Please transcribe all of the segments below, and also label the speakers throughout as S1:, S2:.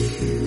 S1: Thank you.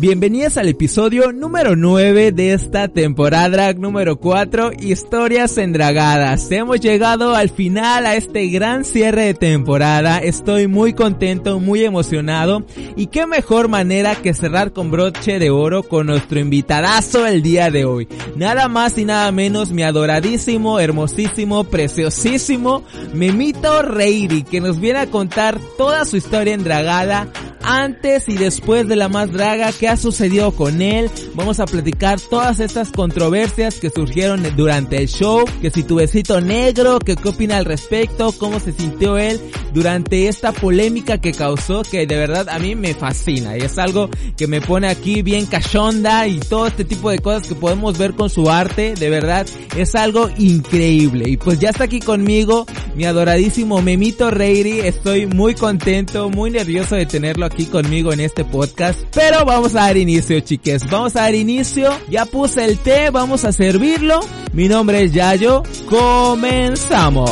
S1: Bienvenidas al episodio número 9 de esta temporada número 4, Historias Endragadas. Hemos llegado al final a este gran cierre de temporada. Estoy muy contento, muy emocionado. Y qué mejor manera que cerrar con broche de oro con nuestro invitadazo el día de hoy. Nada más y nada menos mi adoradísimo, hermosísimo, preciosísimo Memito Reiri, que nos viene a contar toda su historia endragada antes y después de la más draga, qué ha sucedido con él. Vamos a platicar todas estas controversias que surgieron durante el show, que si tu besito negro, que qué opina al respecto, cómo se sintió él durante esta polémica que causó, que de verdad a mí me fascina y es algo que me pone aquí bien cachonda y todo este tipo de cosas que podemos ver con su arte, de verdad es algo increíble. Y pues ya está aquí conmigo mi adoradísimo Memito Reiri, estoy muy contento, muy nervioso de tenerlo aquí conmigo en este podcast. Pero vamos a dar inicio, chiques. Vamos a dar inicio. Ya puse el té, vamos a servirlo. Mi nombre es Yayo. Comenzamos.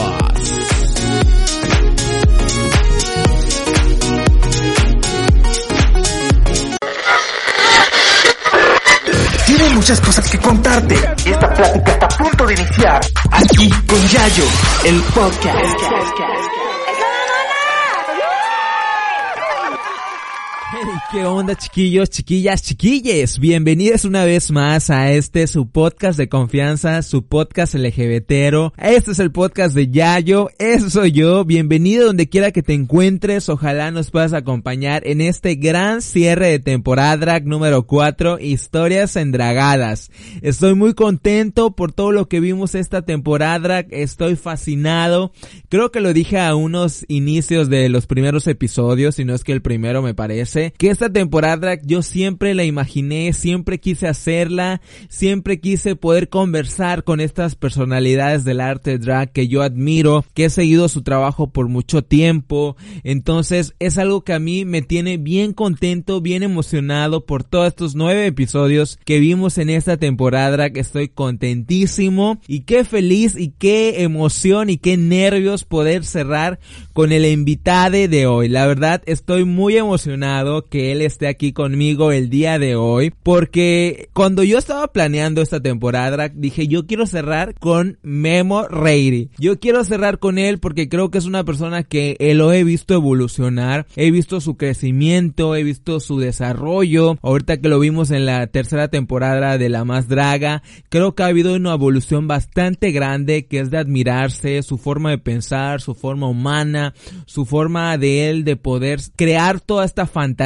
S2: Tiene muchas cosas que contarte. Esta plática está a punto de iniciar. Aquí con Yayo, el podcast.
S1: ¿Qué onda chiquillos, chiquillas, chiquilles? Bienvenidos una vez más a este su podcast de confianza, su podcast LGBTero. Este es el podcast de Yayo, eso soy yo. Bienvenido donde quiera que te encuentres. Ojalá nos puedas acompañar en este gran cierre de temporada drag número 4, historias endragadas. Estoy muy contento por todo lo que vimos esta temporada Estoy fascinado. Creo que lo dije a unos inicios de los primeros episodios, si no es que el primero me parece, que esta temporada yo siempre la imaginé, siempre quise hacerla, siempre quise poder conversar con estas personalidades del arte drag que yo admiro, que he seguido su trabajo por mucho tiempo. Entonces es algo que a mí me tiene bien contento, bien emocionado por todos estos nueve episodios que vimos en esta temporada. Estoy contentísimo y qué feliz y qué emoción y qué nervios poder cerrar con el invitado de hoy. La verdad estoy muy emocionado que él esté aquí conmigo el día de hoy. Porque cuando yo estaba planeando esta temporada, dije yo quiero cerrar con Memo Reiri. Yo quiero cerrar con él porque creo que es una persona que lo he visto evolucionar. He visto su crecimiento, he visto su desarrollo. Ahorita que lo vimos en la tercera temporada de La Más Draga, creo que ha habido una evolución bastante grande que es de admirarse, su forma de pensar, su forma humana, su forma de él de poder crear toda esta fantasía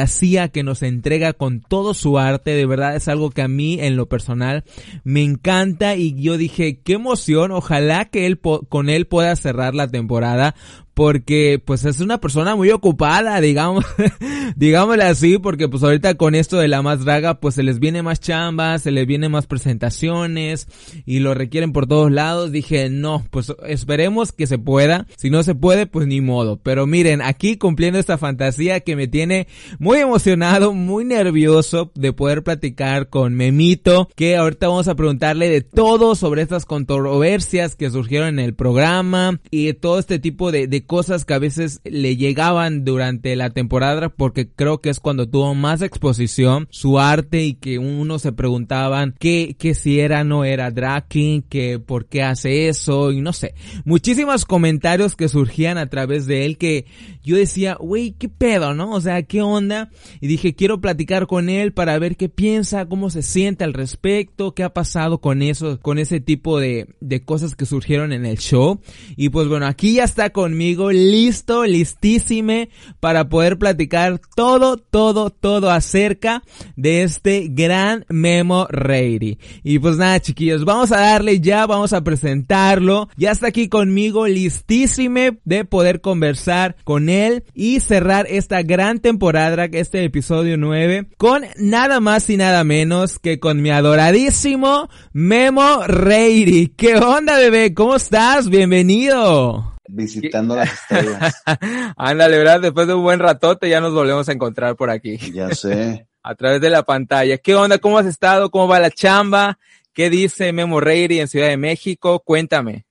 S1: que nos entrega con todo su arte, de verdad es algo que a mí en lo personal me encanta y yo dije, qué emoción, ojalá que él con él pueda cerrar la temporada porque pues es una persona muy ocupada, digamos, digámosle así, porque pues ahorita con esto de la más draga pues se les viene más chambas, se les viene más presentaciones y lo requieren por todos lados. Dije, no, pues esperemos que se pueda, si no se puede pues ni modo, pero miren, aquí cumpliendo esta fantasía que me tiene muy emocionado, muy nervioso de poder platicar con Memito, que ahorita vamos a preguntarle de todo sobre estas controversias que surgieron en el programa y todo este tipo de, de cosas que a veces le llegaban durante la temporada porque creo que es cuando tuvo más exposición su arte y que uno se preguntaban qué, qué si era no era drag que por qué hace eso y no sé. Muchísimos comentarios que surgían a través de él que yo decía, güey, qué pedo, ¿no? O sea, qué onda. Y dije, quiero platicar con él para ver qué piensa, cómo se siente al respecto, qué ha pasado con eso, con ese tipo de, de cosas que surgieron en el show. Y pues bueno, aquí ya está conmigo listo, listísime para poder platicar todo, todo, todo acerca de este gran Memo Reiri. Y pues nada, chiquillos, vamos a darle ya, vamos a presentarlo. Ya está aquí conmigo, listísime de poder conversar con él y cerrar esta gran temporada, este episodio 9, con nada más y nada menos que con mi adoradísimo Memo Reiri. ¿Qué onda, bebé? ¿Cómo estás? Bienvenido
S3: visitando las estrellas.
S1: Ándale, ¿verdad? Después de un buen ratote ya nos volvemos a encontrar por aquí.
S3: Ya sé.
S1: a través de la pantalla. ¿Qué onda? ¿Cómo has estado? ¿Cómo va la chamba? ¿Qué dice Memo Reiri en Ciudad de México? Cuéntame.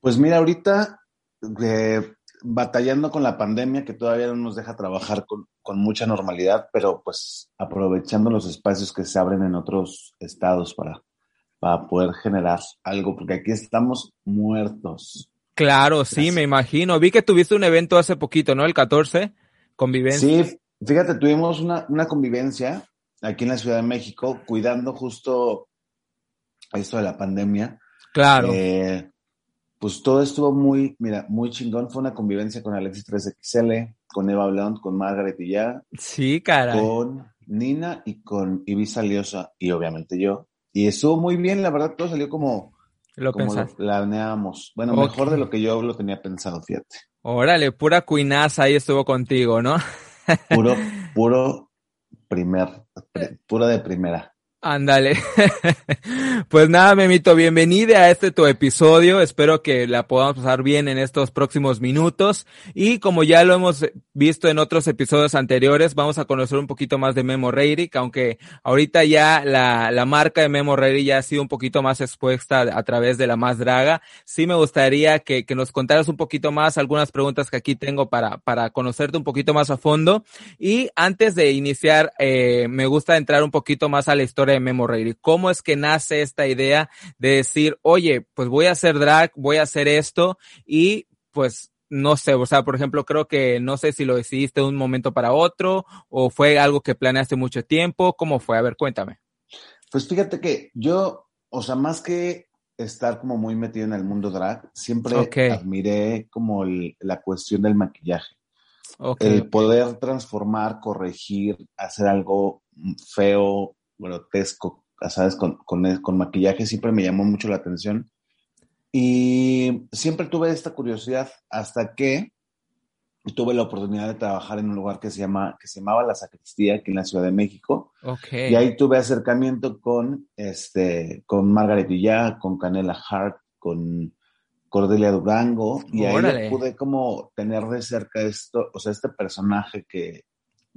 S3: Pues mira, ahorita eh, batallando con la pandemia que todavía no nos deja trabajar con, con, mucha normalidad, pero pues aprovechando los espacios que se abren en otros estados para, para poder generar algo, porque aquí estamos muertos.
S1: Claro, sí, me imagino. Vi que tuviste un evento hace poquito, ¿no? El 14, convivencia.
S3: Sí, fíjate, tuvimos una, una convivencia aquí en la Ciudad de México, cuidando justo esto de la pandemia.
S1: Claro.
S3: Eh, pues todo estuvo muy, mira, muy chingón. Fue una convivencia con Alexis 3XL, con Eva Blount, con Margaret y ya.
S1: Sí, cara.
S3: Con Nina y con Ibiza Liosa y obviamente yo. Y estuvo muy bien, la verdad, todo salió como
S1: lo,
S3: como lo planeamos. Bueno, okay. mejor de lo que yo lo tenía pensado, fíjate.
S1: Órale, pura cuinaza ahí estuvo contigo, ¿no?
S3: puro, puro primer, puro de primera.
S1: Ándale. pues nada, Memito, bienvenida a este tu episodio. Espero que la podamos pasar bien en estos próximos minutos. Y como ya lo hemos visto en otros episodios anteriores, vamos a conocer un poquito más de Memo Reiric, aunque ahorita ya la, la marca de Memo Reiric ya ha sido un poquito más expuesta a través de la más draga. Sí me gustaría que, que nos contaras un poquito más algunas preguntas que aquí tengo para, para conocerte un poquito más a fondo. Y antes de iniciar, eh, me gusta entrar un poquito más a la historia de Memo Reiric. ¿Cómo es que nace esta idea de decir, oye, pues voy a hacer drag, voy a hacer esto y pues no sé, o sea, por ejemplo, creo que no sé si lo decidiste de un momento para otro o fue algo que planeaste mucho tiempo. ¿Cómo fue? A ver, cuéntame.
S3: Pues fíjate que yo, o sea, más que estar como muy metido en el mundo drag, siempre okay. admiré como el, la cuestión del maquillaje.
S1: Okay,
S3: el poder transformar, corregir, hacer algo feo, grotesco, ¿sabes? Con, con, con, maquillaje siempre me llamó mucho la atención. Y siempre tuve esta curiosidad hasta que tuve la oportunidad de trabajar en un lugar que se, llama, que se llamaba La Sacristía, aquí en la Ciudad de México.
S1: Okay.
S3: Y ahí tuve acercamiento con, este, con Margaret Villá, con Canela Hart, con Cordelia Durango. Y
S1: Órale.
S3: ahí pude como tener de cerca esto, o sea, este personaje que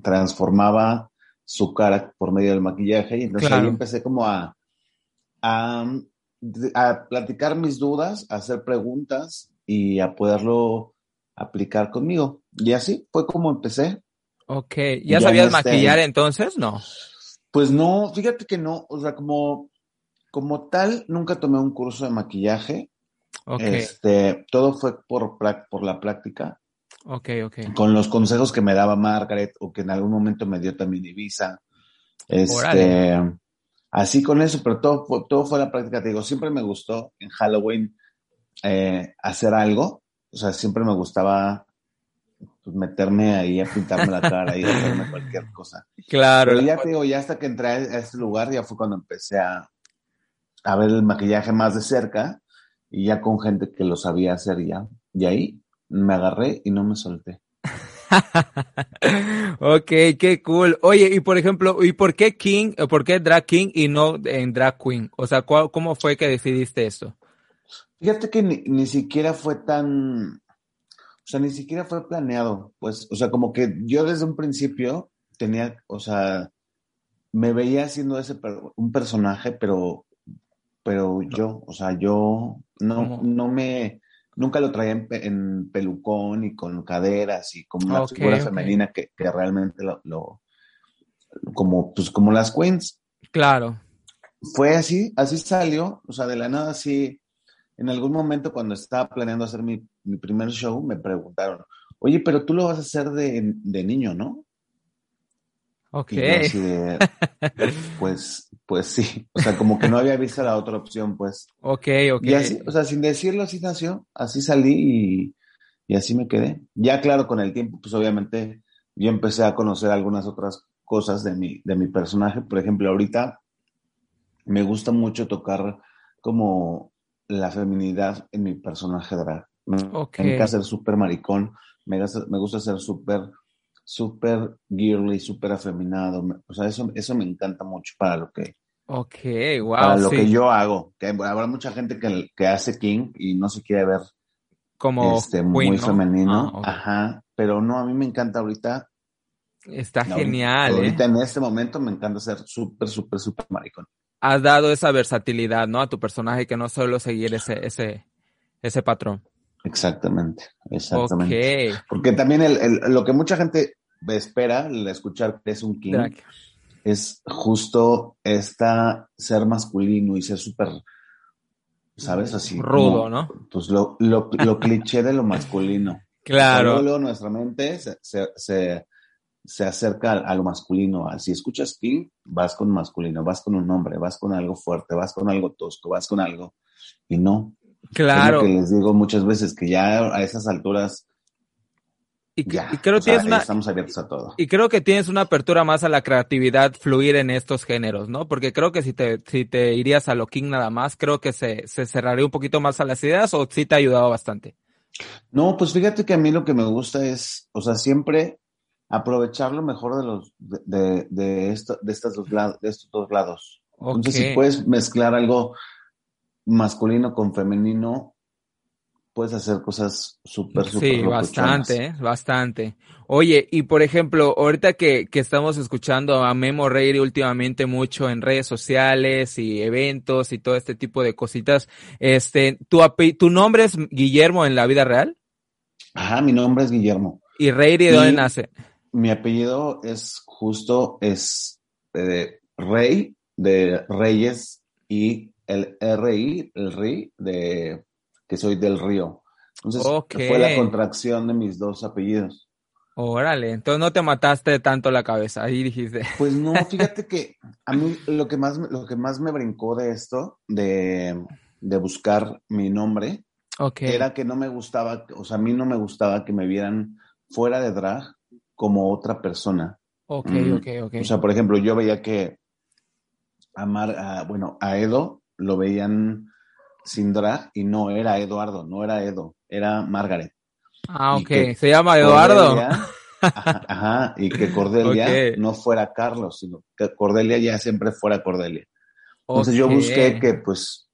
S3: transformaba su cara por medio del maquillaje y entonces
S1: Claro.
S3: ahí empecé como a, a, a platicar mis dudas, a hacer preguntas y a poderlo aplicar conmigo. Y así fue como empecé.
S1: Ok, ¿ya,
S3: Ya
S1: sabías
S3: este-
S1: maquillar entonces? No.
S3: Pues no, fíjate que no, o sea, como, como tal, nunca tomé un curso de maquillaje. Este, todo fue por, por la práctica,
S1: ok, ok.
S3: con los consejos que me daba Margaret o que en algún momento me dio también Ibiza. Este, así con eso, pero todo fue, todo fue la práctica. Te digo, siempre me gustó en Halloween eh, hacer algo. O sea, siempre me gustaba pues, meterme ahí a pintarme la cara y hacerme cualquier cosa.
S1: Claro.
S3: Pero ya te digo, ya hasta que entré a este lugar, ya fue cuando empecé a, a ver el maquillaje más de cerca y ya con gente que lo sabía hacer ya. Y ahí me agarré y no me solté.
S1: ok, qué cool. Oye, y por ejemplo, ¿y por qué King, por qué Drag King y no en Drag Queen? O sea, ¿cuál- ¿cómo fue que decidiste esto?
S3: Fíjate que ni, ni siquiera fue tan, o sea, ni siquiera fue planeado, pues, o sea, como que yo desde un principio tenía, o sea, me veía haciendo ese, un personaje, pero, pero yo, o sea, yo no,
S1: ¿Cómo?
S3: no me, nunca lo traía en, en pelucón y con caderas y como una figura femenina que, que realmente lo, lo, como, pues, como las queens
S1: Claro.
S3: fue así, así salió, o sea, de la nada así. En algún momento cuando estaba planeando hacer mi, mi primer show, me preguntaron, oye, pero tú lo vas a hacer de, de niño, ¿no?
S1: Ok.
S3: Y yo así de, pues, pues sí, o sea, como que no había visto la otra opción, pues.
S1: Ok, ok.
S3: Y así, o sea, sin decirlo, así nació, así salí y, y así me quedé. Ya claro, con el tiempo, pues obviamente yo empecé a conocer algunas otras cosas de mi, de mi personaje. Por ejemplo, ahorita me gusta mucho tocar como la feminidad en mi personaje drag. Me,
S1: Ok.
S3: me encanta ser súper maricón, me, gusta- me gusta ser súper, súper girly, súper afeminado. O sea, eso, eso me encanta mucho para lo que,
S1: Ok,
S3: para
S1: wow,
S3: lo
S1: sí.
S3: que yo hago. Que habrá mucha gente que, que hace King y no se quiere ver
S1: Como
S3: este,
S1: queen,
S3: muy
S1: ¿no?
S3: femenino.
S1: Ah.
S3: Ajá. Pero no, a mí me encanta ahorita.
S1: Está genial, ¿eh?
S3: Ahorita en este momento me encanta ser súper, súper, súper maricón.
S1: Has dado esa versatilidad, ¿no? A tu personaje que no solo seguir ese, ese, ese patrón.
S3: Exactamente, exactamente. Porque también el, lo que mucha gente espera al escuchar que es un king es justo esta ser masculino y ser súper, ¿sabes? Así.
S1: Rudo, ¿no?
S3: Pues lo, lo, lo cliché de lo masculino.
S1: Claro.
S3: Luego, nuestra mente se, se, se, acerca a, lo masculino. Si escuchas King, vas con masculino, vas con un hombre, vas con algo fuerte, vas con algo tosco, vas con algo. Y no.
S1: Claro.
S3: que les digo muchas veces que ya a esas alturas
S1: y, creo tienes una,
S3: estamos abiertos a todo.
S1: Y creo que tienes una apertura más a la creatividad fluir en estos géneros, ¿no? Porque creo que si te, si te irías a lo King nada más, creo que se, se cerraría un poquito más a las ideas o sí te ha ayudado bastante.
S3: No, pues fíjate que a mí lo que me gusta es, o sea, siempre aprovechar lo mejor de los, de, de, esto, de, estas dos lados, de estos dos lados. Entonces, si puedes mezclar algo masculino con femenino, puedes hacer cosas súper, súper.
S1: Sí, bastante, ¿eh? bastante. Oye, y por ejemplo, ahorita que, que estamos escuchando a Memo Reiri últimamente mucho en redes sociales y eventos y todo este tipo de cositas, este, ¿tu, ¿tu nombre es Guillermo en la vida real?
S3: Ajá, mi nombre es Guillermo.
S1: ¿Y Reiri de dónde nace?
S3: Mi apellido es justo, es eh, Rey de Reyes y el RI, el RI de que soy del río. Entonces fue la contracción de mis dos apellidos.
S1: Órale, entonces no te mataste tanto la cabeza, ahí dijiste.
S3: Pues no, fíjate que a mí lo que más, lo que más me brincó de esto, de, buscar mi nombre, era que no me gustaba, o sea, a mí no me gustaba que me vieran fuera de drag como otra persona.
S1: Ok, mm. ok, ok.
S3: O sea, por ejemplo, yo veía que a Mar, bueno, a Edo lo veían sin drag y no era Eduardo, no era Edo, era Margaret.
S1: Ah, ok, se llama Eduardo.
S3: ajá, y que Cordelia no fuera Carlos, sino que Cordelia ya siempre fuera Cordelia. Entonces yo busqué que pues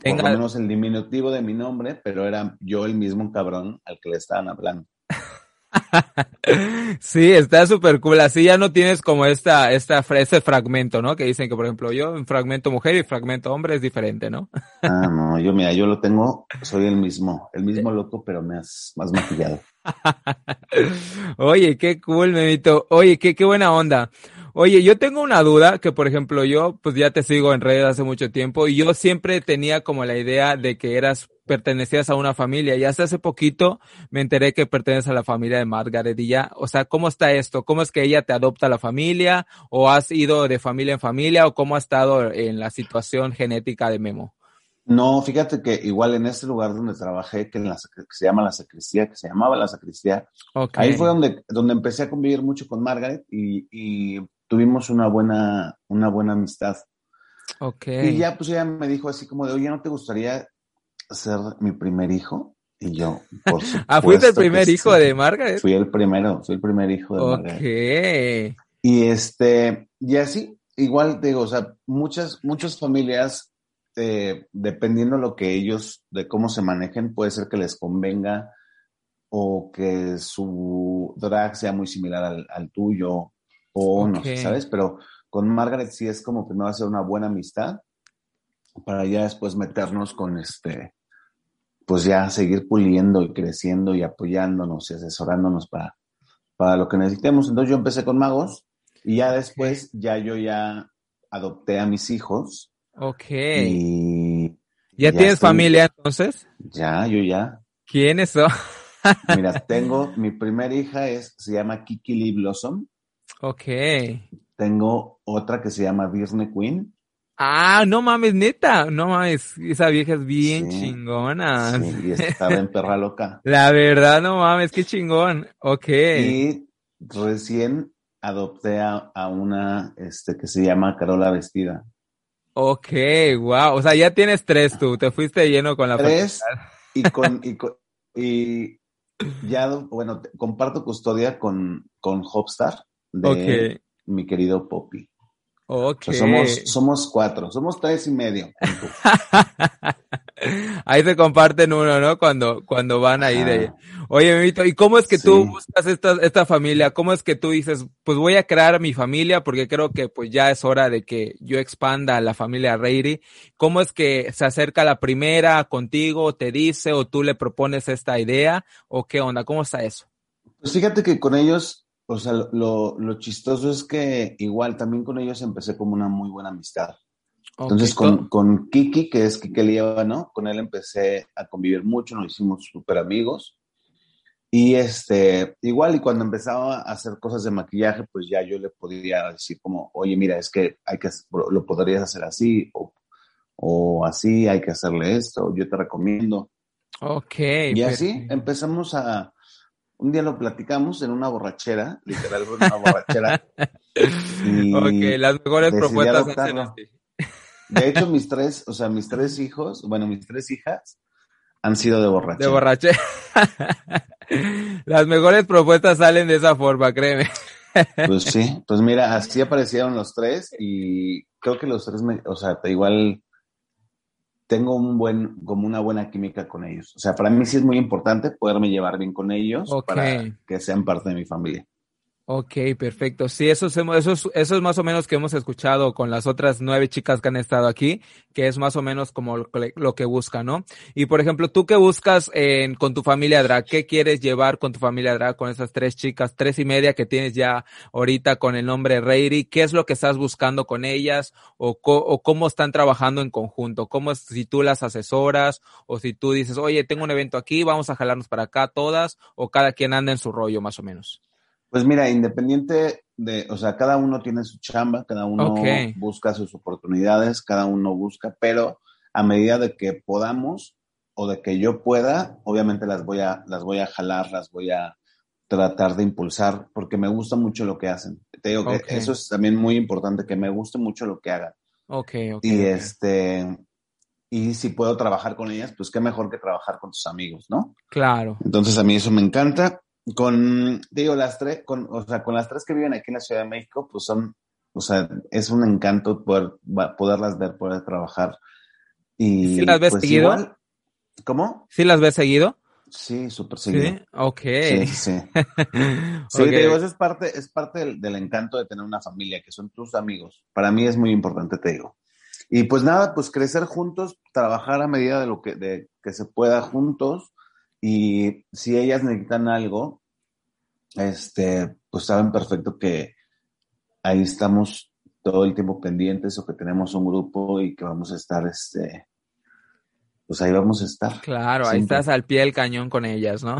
S3: por lo menos el diminutivo de mi nombre, pero era yo el mismo cabrón al que le estaban hablando.
S1: sí, está súper cool. Así ya no tienes como esta, esta, ese fragmento, ¿no? Que dicen que, por ejemplo, yo, fragmento mujer y fragmento hombre es diferente, ¿no?
S3: ah, no, yo, mira, yo lo tengo, soy el mismo, el mismo loco, pero más, más maquillado.
S1: Oye, qué cool, Memito. Oye, qué, qué buena onda. Oye, yo tengo una duda que, por ejemplo, yo pues ya te sigo en redes hace mucho tiempo y yo siempre tenía como la idea de que eras, pertenecías a una familia y hasta hace poquito me enteré que perteneces a la familia de Margaret y ya, o sea, ¿cómo está esto? ¿Cómo es que ella te adopta a la familia o has ido de familia en familia o cómo ha estado en la situación genética de Memo?
S3: No, fíjate que igual en ese lugar donde trabajé, que, en la, que se llama la sacristía, que se llamaba la sacristía, ahí fue donde, donde empecé a convivir mucho con Margaret y, y tuvimos una buena, una buena amistad.
S1: Ok.
S3: Y ya, pues ella me dijo así como de, oye, ¿no te gustaría ser mi primer hijo? Y yo, por supuesto.
S1: ah, ¿fuiste el primer hijo de Margaret?
S3: Fui el primero, fui el primer hijo de Margaret. Ok. Y este, y así, igual digo, o sea, muchas, muchas familias, eh, dependiendo lo que ellos, de cómo se manejen, puede ser que les convenga o que su drag sea muy similar al, al tuyo o no sé, ¿sabes? Pero con Margaret sí es como que me va a ser una buena amistad para ya después meternos con este, pues ya seguir puliendo y creciendo y apoyándonos y asesorándonos para, para lo que necesitemos. Entonces yo empecé con magos y ya después ya yo ya adopté a mis hijos.
S1: Ok. Y ¿Ya, tienes familia entonces?
S3: Ya, yo ya.
S1: ¿Quiénes son?
S3: Mira, tengo, mi primera hija es, se llama Kiki Lee Blossom.
S1: Ok.
S3: Tengo otra que se llama Disney Queen.
S1: Ah, no mames, neta, no mames, esa vieja es bien chingona.
S3: Sí, y estaba en perra loca.
S1: La verdad, no mames, qué chingón. Ok.
S3: Y recién adopté a, una este, que se llama Carola Vestida.
S1: Ok, wow. O sea, ya tienes tres tú, te fuiste lleno con la
S3: Tres y con, y y ya, bueno, comparto custodia con, con Hopstar de mi querido Poppy.
S1: Ok.
S3: somos, somos cuatro, somos tres y medio.
S1: Ahí se comparten uno, ¿no? Cuando, cuando van ahí de, oye, Mimito, ¿y cómo es que tú buscas esta, esta familia? ¿Cómo es que tú dices, pues voy a crear mi familia porque creo que pues ya es hora de que yo expanda la familia Reiri? ¿Cómo es que se acerca la primera contigo, te dice o tú le propones esta idea o qué onda? ¿Cómo está eso?
S3: Pues fíjate que con ellos, o sea, lo, lo chistoso es que igual también con ellos empecé como una muy buena amistad. Entonces con, con, Kiki, que es Kiki ¿no? Con él empecé a convivir mucho, nos hicimos súper amigos. Y este, igual, y cuando empezaba a hacer cosas de maquillaje, pues ya yo le podía decir como, oye, mira, es que hay que, lo podrías hacer así, o, o así, hay que hacerle esto, yo te recomiendo.
S1: Ok.
S3: Y así empezamos a, un día lo platicamos en una borrachera, literal, en una borrachera.
S1: ok, las mejores propuestas hacen así.
S3: De hecho, mis tres, o sea, mis tres hijos, bueno, mis tres hijas han sido de borrachera.
S1: De borrachera. Las mejores propuestas salen de esa forma, créeme.
S3: Pues sí, pues mira, así aparecieron los tres y creo que los tres, me, o sea, igual tengo un buen, como una buena química con ellos. O sea, para mí sí es muy importante poderme llevar bien con ellos para que sean parte de mi familia.
S1: Ok, perfecto. Sí, eso es, eso, es, eso es más o menos que hemos escuchado con las otras nueve chicas que han estado aquí, que es más o menos como lo, que buscan, ¿no? Y por ejemplo, ¿tú qué buscas en, con tu familia drag? ¿Qué quieres llevar con tu familia drag, con esas tres chicas, tres y media que tienes ya ahorita con el nombre Reiri? ¿Qué es lo que estás buscando con ellas? ¿O, o cómo están trabajando en conjunto? ¿Cómo es si tú las asesoras? ¿O si tú dices, oye, tengo un evento aquí, vamos a jalarnos para acá todas? ¿O cada quien anda en su rollo más o menos?
S3: Pues mira, independiente de, o sea, cada uno tiene su chamba, cada uno busca sus oportunidades, cada uno busca, pero a medida de que podamos o de que yo pueda, obviamente las voy a, las voy a jalar, las voy a tratar de impulsar, porque me gusta mucho lo que hacen. Te digo que eso es también muy importante, que me guste mucho lo que hagan.
S1: Ok, ok.
S3: Y este, y si puedo trabajar con ellas, pues qué mejor que trabajar con tus amigos, ¿no?
S1: Claro.
S3: Entonces a mí eso me encanta con, digo, las tres, con, o sea, con las tres que viven aquí en la Ciudad de México, pues son, o sea, es un encanto poder, poderlas ver, poder trabajar. Y,
S1: ¿Sí las ves pues, seguido?
S3: ¿Cómo?
S1: ¿Sí las ves seguido?
S3: Sí, súper seguido.
S1: Sí, ok.
S3: Sí, sí. sí, digo, eso es parte, es parte del, encanto de tener una familia, que son tus amigos. Para mí es muy importante, te digo. Y pues nada, pues crecer juntos, trabajar a medida de lo que, de, que se pueda juntos y si ellas necesitan algo, este, pues saben perfecto que ahí estamos todo el tiempo pendientes o que tenemos un grupo y que vamos a estar, este, pues ahí vamos a estar.
S1: Claro, ahí estás al pie del cañón con ellas, ¿no?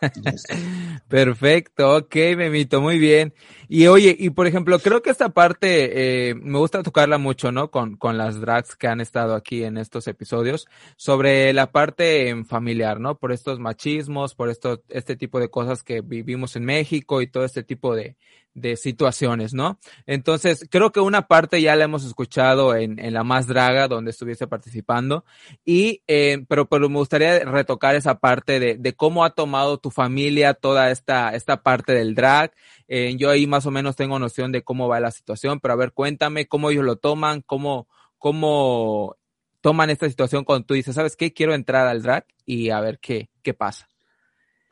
S1: Perfecto, ok, Memito, muy bien. Y oye, y por ejemplo, creo que esta parte eh, me gusta tocarla mucho, ¿no? Con, con las drags que han estado aquí en estos episodios, sobre la parte familiar, ¿no? Por estos machismos, por esto, este tipo de cosas que vivimos en México y todo este tipo de, de situaciones, ¿no? Entonces, creo que una parte ya la hemos escuchado en, en La Más Draga, donde estuviese participando, y, eh, pero, pero me gustaría retocar esa parte de, de cómo ha tomado tu familia toda esta, esta parte del drag. Eh, yo ahí más o menos tengo noción de cómo va la situación, pero a ver, cuéntame cómo ellos lo toman, cómo, cómo toman esta situación cuando tú dices, ¿sabes qué? Quiero entrar al drag y a ver qué, qué pasa.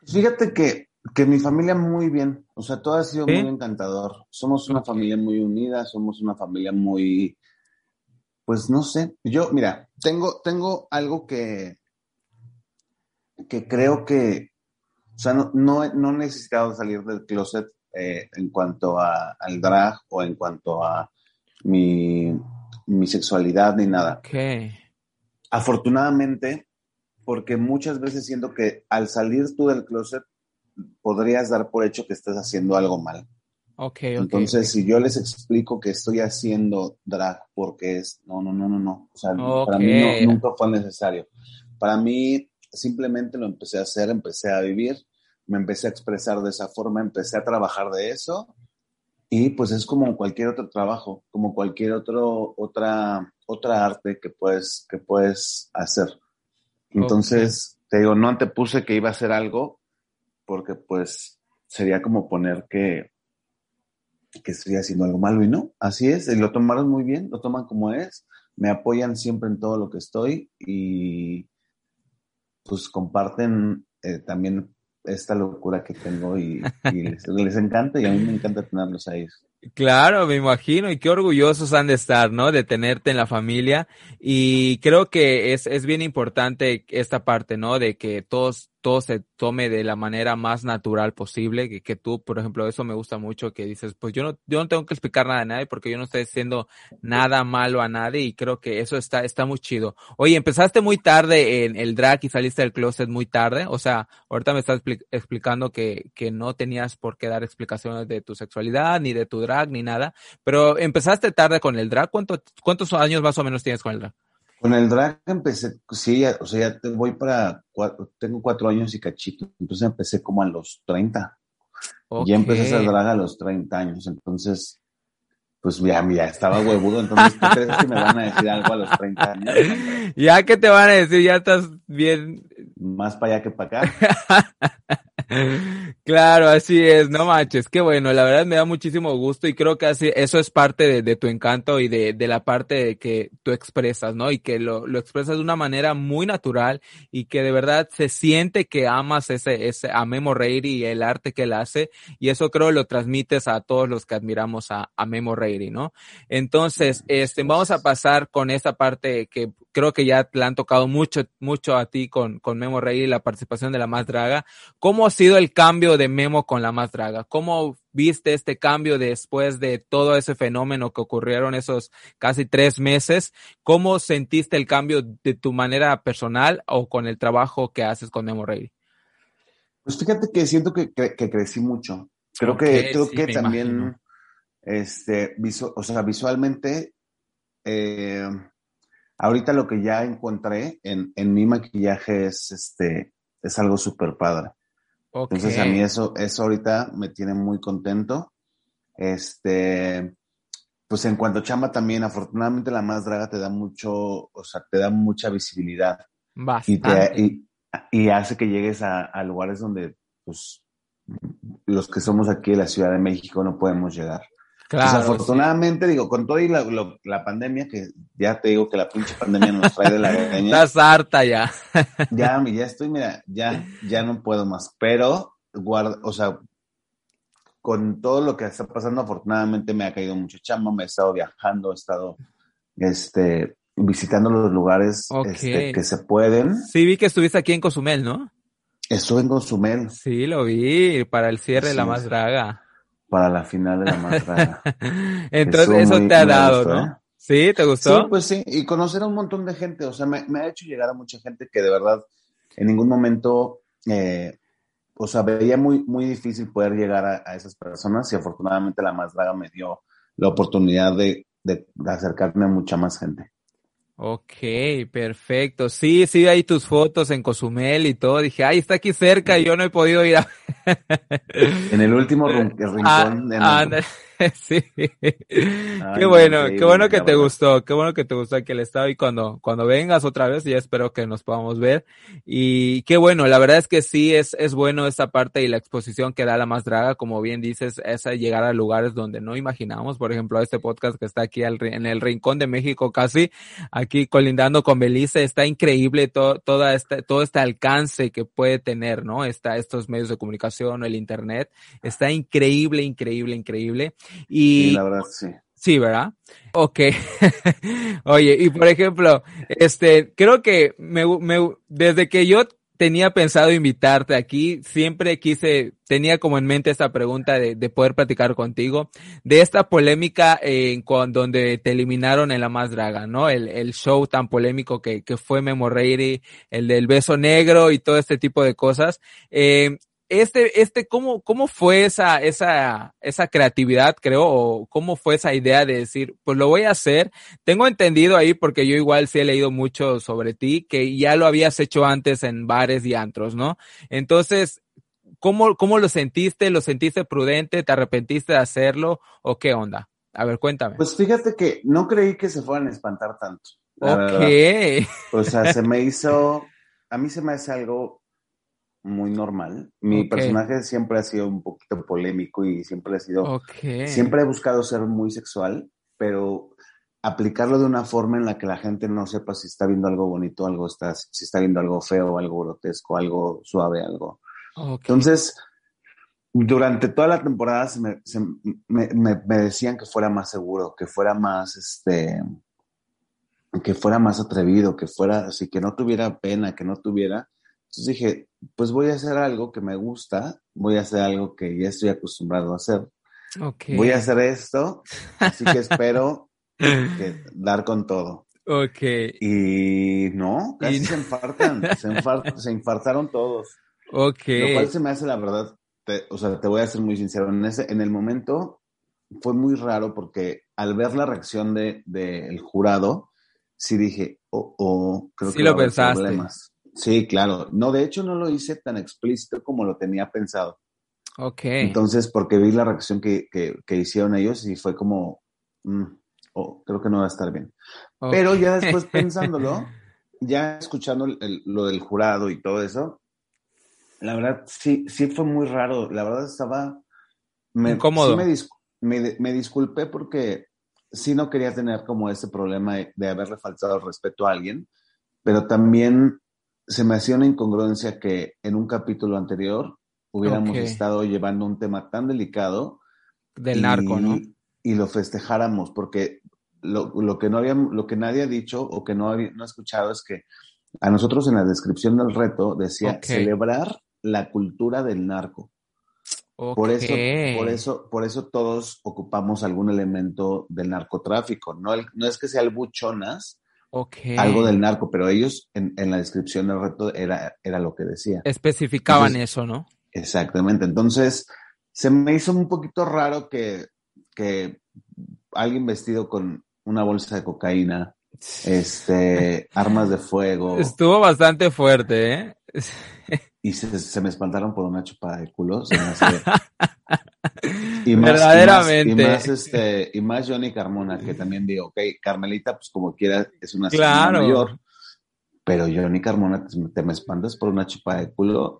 S3: Fíjate que que mi familia muy bien, o sea, todo ha sido muy encantador. Somos una familia muy unida, somos una familia muy, pues no sé, yo, mira, tengo, tengo algo que, que creo que, o sea, no, no, no he necesitado salir del closet eh, en cuanto a, al drag o en cuanto a mi, mi sexualidad ni nada.
S1: Okay.
S3: Afortunadamente, porque muchas veces siento que al salir tú del closet podrías dar por hecho que estás haciendo algo mal.
S1: Okay,
S3: Entonces, si yo les explico que estoy haciendo drag porque es, no, no, no, no, no. O sea, para mí nunca fue necesario. Para mí, simplemente lo empecé a hacer, empecé a vivir, me empecé a expresar de esa forma, empecé a trabajar de eso. Y pues es como cualquier otro trabajo, como cualquier otro, otra, otra arte que puedes, que puedes hacer. Entonces, te digo, no te puse que iba a hacer algo, porque pues sería como poner que, que estoy haciendo algo malo y no, así es, y lo tomaron muy bien, lo toman como es, me apoyan siempre en todo lo que estoy y pues comparten eh, también esta locura que tengo y, les, les, encanta y a mí me encanta tenerlos ahí.
S1: Claro, me imagino, y qué orgullosos han de estar, ¿no? De tenerte en la familia. Y creo que es, es bien importante esta parte, ¿no? De que todos todo se tome de la manera más natural posible, que, tú, por ejemplo, eso me gusta mucho, que dices, pues yo no, yo no tengo que explicar nada a nadie porque yo no estoy haciendo nada malo a nadie y creo que eso está, está muy chido. Oye, empezaste muy tarde en el drag y saliste del closet muy tarde, o sea, ahorita me estás explicando que, que no tenías por qué dar explicaciones de tu sexualidad, ni de tu drag, ni nada, pero empezaste tarde con el drag, ¿Cuánto, ¿cuántos años más o menos tienes con el drag?
S3: Con el drag empecé, sí, o sea, ya te voy para, cuatro, tengo cuatro años y cachito, entonces empecé como a los 30. Okay. Ya empecé a hacer drag a los 30 años, entonces, pues ya, ya estaba huevudo, entonces, ¿tú crees que me van a decir algo a los 30 años?
S1: Ya que te van a decir, ya estás bien.
S3: Más para allá que para acá.
S1: Claro, así es, no manches, qué bueno, la verdad me da muchísimo gusto y creo que así, eso es parte de, tu encanto y de, de, la parte que tú expresas, ¿no? Y que lo, lo, expresas de una manera muy natural y que de verdad se siente que amas ese, ese, a Memo Reiri y el arte que él hace y eso creo lo transmites a todos los que admiramos a, a Memo Reiri, ¿no? Entonces, este, vamos a pasar con esta parte que creo que ya te la han tocado mucho, mucho a ti con, con Memo Reiri, la participación de la más draga. ¿Cómo ha sido el cambio de Memo con la más draga? ¿Cómo viste este cambio después de todo ese fenómeno que ocurrieron esos casi tres meses? ¿Cómo sentiste el cambio de tu manera personal o con el trabajo que haces con Memo Reiri?
S3: Pues fíjate que siento que, que, que crecí mucho. Creo okay, que, creo sí, que también, imagino. este, visu o sea, visualmente, eh, ahorita lo que ya encontré en, en mi maquillaje es, este, es algo súper padre. Okay. Entonces a mí eso, eso ahorita me tiene muy contento. Este, pues en cuanto a chamba también, afortunadamente la más draga te da mucho, o sea, te da mucha visibilidad.
S1: Bastante.
S3: Y, te, y, y hace que llegues a, a, lugares donde, pues, los que somos aquí en la Ciudad de México no podemos llegar.
S1: Claro,
S3: pues afortunadamente, sí. digo, con todo y la, lo, la, pandemia, que ya te digo que la pinche pandemia nos trae de la greña.
S1: Estás harta ya.
S3: ya, ya estoy, mira, ya, ya no puedo más. Pero, guarda, o sea, con todo lo que está pasando, afortunadamente me ha caído mucho chamba, me he estado viajando, he estado, este, visitando los lugares okay. este, que se pueden.
S1: Sí, vi que estuviste aquí en Cozumel, ¿no?
S3: Estuve en Cozumel.
S1: Sí, lo vi, para el cierre sí. de La Más Draga
S3: para la final de la más rara.
S1: Entonces eso, muy, te ha dado, gustó, ¿no? ¿eh? ¿Sí? ¿Te gustó?
S3: Sí, pues sí, y conocer a un montón de gente, o sea, me, me ha hecho llegar a mucha gente que de verdad en ningún momento, eh, o sea, veía muy, muy difícil poder llegar a, a, esas personas y afortunadamente la más draga me dio la oportunidad de, de, de acercarme a mucha más gente.
S1: Ok, perfecto. Sí, sí, hay tus fotos en Cozumel y todo. Dije, ay, está aquí cerca y yo no he podido ir a...
S3: en el último rincón.
S1: Ah, de ah, sí. Ay, qué bueno, qué bueno que te gustó, qué bueno que te gustó aquí el estado y cuando, cuando vengas otra vez, ya espero que nos podamos ver. Y qué bueno, la verdad es que sí es, es bueno esta parte y la exposición que da la más draga, como bien dices, esa llegar a lugares donde no imaginamos, por ejemplo, este podcast que está aquí al, en el rincón de México casi, aquí colindando con Belice, está increíble todo, toda este, todo este alcance que puede tener, ¿no? Está estos medios de comunicación, el internet, está increíble, increíble, increíble. Y,
S3: sí, la verdad, sí.
S1: Sí, ¿verdad? Ok. Oye, y por ejemplo, este, creo que me, me, desde que yo tenía pensado invitarte aquí, siempre quise, tenía como en mente esta pregunta de, de poder platicar contigo, de esta polémica en con, donde te eliminaron en La Más Draga, ¿no? El, show tan polémico que, que fue Memo Reiri, el del beso negro y todo este tipo de cosas. Eh, este, este, ¿cómo, cómo fue esa, esa, esa creatividad, creo, o cómo fue esa idea de decir, pues lo voy a hacer? Tengo entendido ahí, porque yo igual sí he leído mucho sobre ti, que ya lo habías hecho antes en bares y antros, ¿no? Entonces, ¿cómo, cómo lo sentiste? ¿Lo sentiste prudente? ¿Te arrepentiste de hacerlo? ¿O qué onda? A ver, cuéntame.
S3: Pues fíjate que no creí que se fueran a espantar tanto.
S1: Ok.
S3: Verdad. O sea, se me hizo, a mí se me hace algo muy normal. Mi okay. personaje siempre ha sido un poquito polémico y siempre ha sido,
S1: okay.
S3: siempre he buscado ser muy sexual, pero aplicarlo de una forma en la que la gente no sepa si está viendo algo bonito, algo está, si está viendo algo feo, algo grotesco, algo suave, algo. Entonces, durante toda la temporada me, me, decían que fuera más seguro, que fuera más, este, que fuera más atrevido, que fuera así, que no tuviera pena, que no tuviera. Entonces dije, pues voy a hacer algo que me gusta, voy a hacer algo que ya estoy acostumbrado a hacer. Voy a hacer esto, así que espero que dar con todo.
S1: Ok.
S3: Y no, casi se infartan, se, infartaron todos.
S1: Ok.
S3: Lo cual se me hace, la verdad, o sea, te voy a ser muy sincero, en, ese, en el momento fue muy raro porque al ver la reacción del de, jurado, sí dije, oh, oh, creo
S1: sí lo pensaste.
S3: Sí, claro. No, de hecho no lo hice tan explícito como lo tenía pensado.
S1: Ok.
S3: Entonces, porque vi la reacción que, que, hicieron ellos y fue como, mm, oh, creo que no va a estar bien. Pero ya después pensándolo, ya escuchando lo del jurado y todo eso, la verdad sí, sí fue muy raro. La verdad estaba...
S1: Me, Incómodo.
S3: me, me, disculpé porque sí no quería tener como ese problema de, haberle faltado el respeto a alguien, pero también se me hacía una incongruencia que en un capítulo anterior hubiéramos estado llevando un tema tan delicado.
S1: Del narco, ¿no?
S3: Y lo festejáramos, porque lo, que no había, lo que nadie ha dicho o que no, había, no ha escuchado es que a nosotros en la descripción del reto decía celebrar la cultura del narco. Por eso, por eso, por eso todos ocupamos algún elemento del narcotráfico. No, no es que sea el buchonas, algo del narco, pero ellos en, la descripción del reto era, era lo que decía.
S1: Especificaban eso, ¿no?
S3: Exactamente. Entonces, se me hizo un poquito raro que, que alguien vestido con una bolsa de cocaína, este, armas de fuego.
S1: Estuvo bastante fuerte, ¿eh?
S3: y se, me espantaron por una chupada de culos. y más,
S1: Verdaderamente.
S3: Y más, este, y más Johnny Carmona, que también digo, ok, Carmelita, pues como quiera, es una
S1: claro. mayor.
S3: Pero Johnny Carmona, te me espantas por una chupada de culo.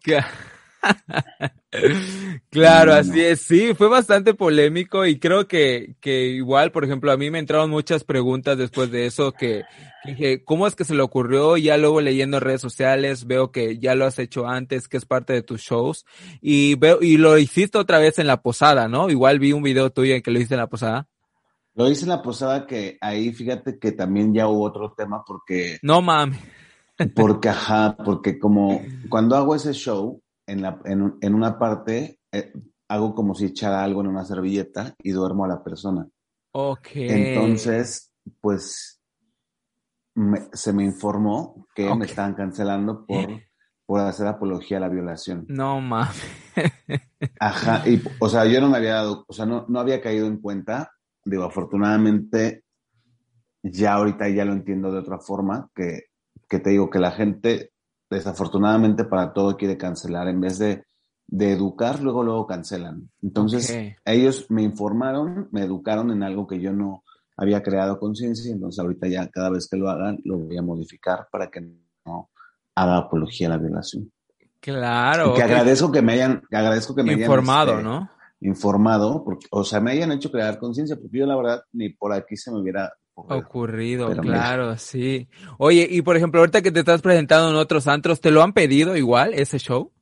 S1: claro, así es, sí, fue bastante polémico y creo que, que igual, por ejemplo, a mí me entraron muchas preguntas después de eso que, dije, ¿cómo es que se le ocurrió? Ya luego leyendo redes sociales veo que ya lo has hecho antes, que es parte de tus shows y veo, y lo hiciste otra vez en la posada, ¿no? Igual vi un video tuyo en que lo hiciste en la posada.
S3: Lo hice en la posada que ahí fíjate que también ya hubo otro tema porque...
S1: No mames.
S3: Porque, ajá, porque como cuando hago ese show, en, la, en, en una parte eh, hago como si echara algo en una servilleta y duermo a la persona.
S1: Ok.
S3: Entonces, pues se me informó que me estaban cancelando por, por hacer apología a la violación.
S1: No mames.
S3: Ajá, y, o sea, yo no me había dado, o sea, no, no había caído en cuenta. Digo, afortunadamente, ya ahorita ya lo entiendo de otra forma, que, que te digo que la gente desafortunadamente para todo quiere cancelar. En vez de, educar, luego luego cancelan. Entonces, ellos me informaron, me educaron en algo que yo no había creado conciencia, entonces ahorita ya cada vez que lo hagan, lo voy a modificar para que no haga apología a la violación.
S1: Claro.
S3: que agradezco que me hayan, agradezco que me
S1: informado,
S3: hayan,
S1: este, ¿no?
S3: Informado, porque, o sea, me hayan hecho crear conciencia, porque yo la verdad ni por aquí se me hubiera
S1: ocurrido, claro, sí. Oye, y por ejemplo, ahorita que te estás presentando en otros antros, ¿te lo han pedido igual ese show?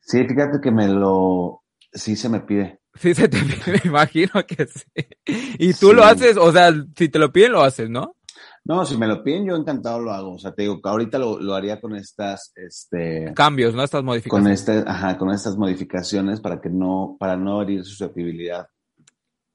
S3: Sí, fíjate que me lo, sí se me pide.
S1: Sí se te pide, me imagino que sí. Y tú lo haces, o sea, si te lo piden, lo haces, ¿no?
S3: No, si me lo piden, yo encantado lo hago. O sea, te digo que ahorita lo, lo haría con estas, este...
S1: Cambios, ¿no? Estas modificaciones.
S3: Con este, ajá, con estas modificaciones para que no, para no herir susceptibilidad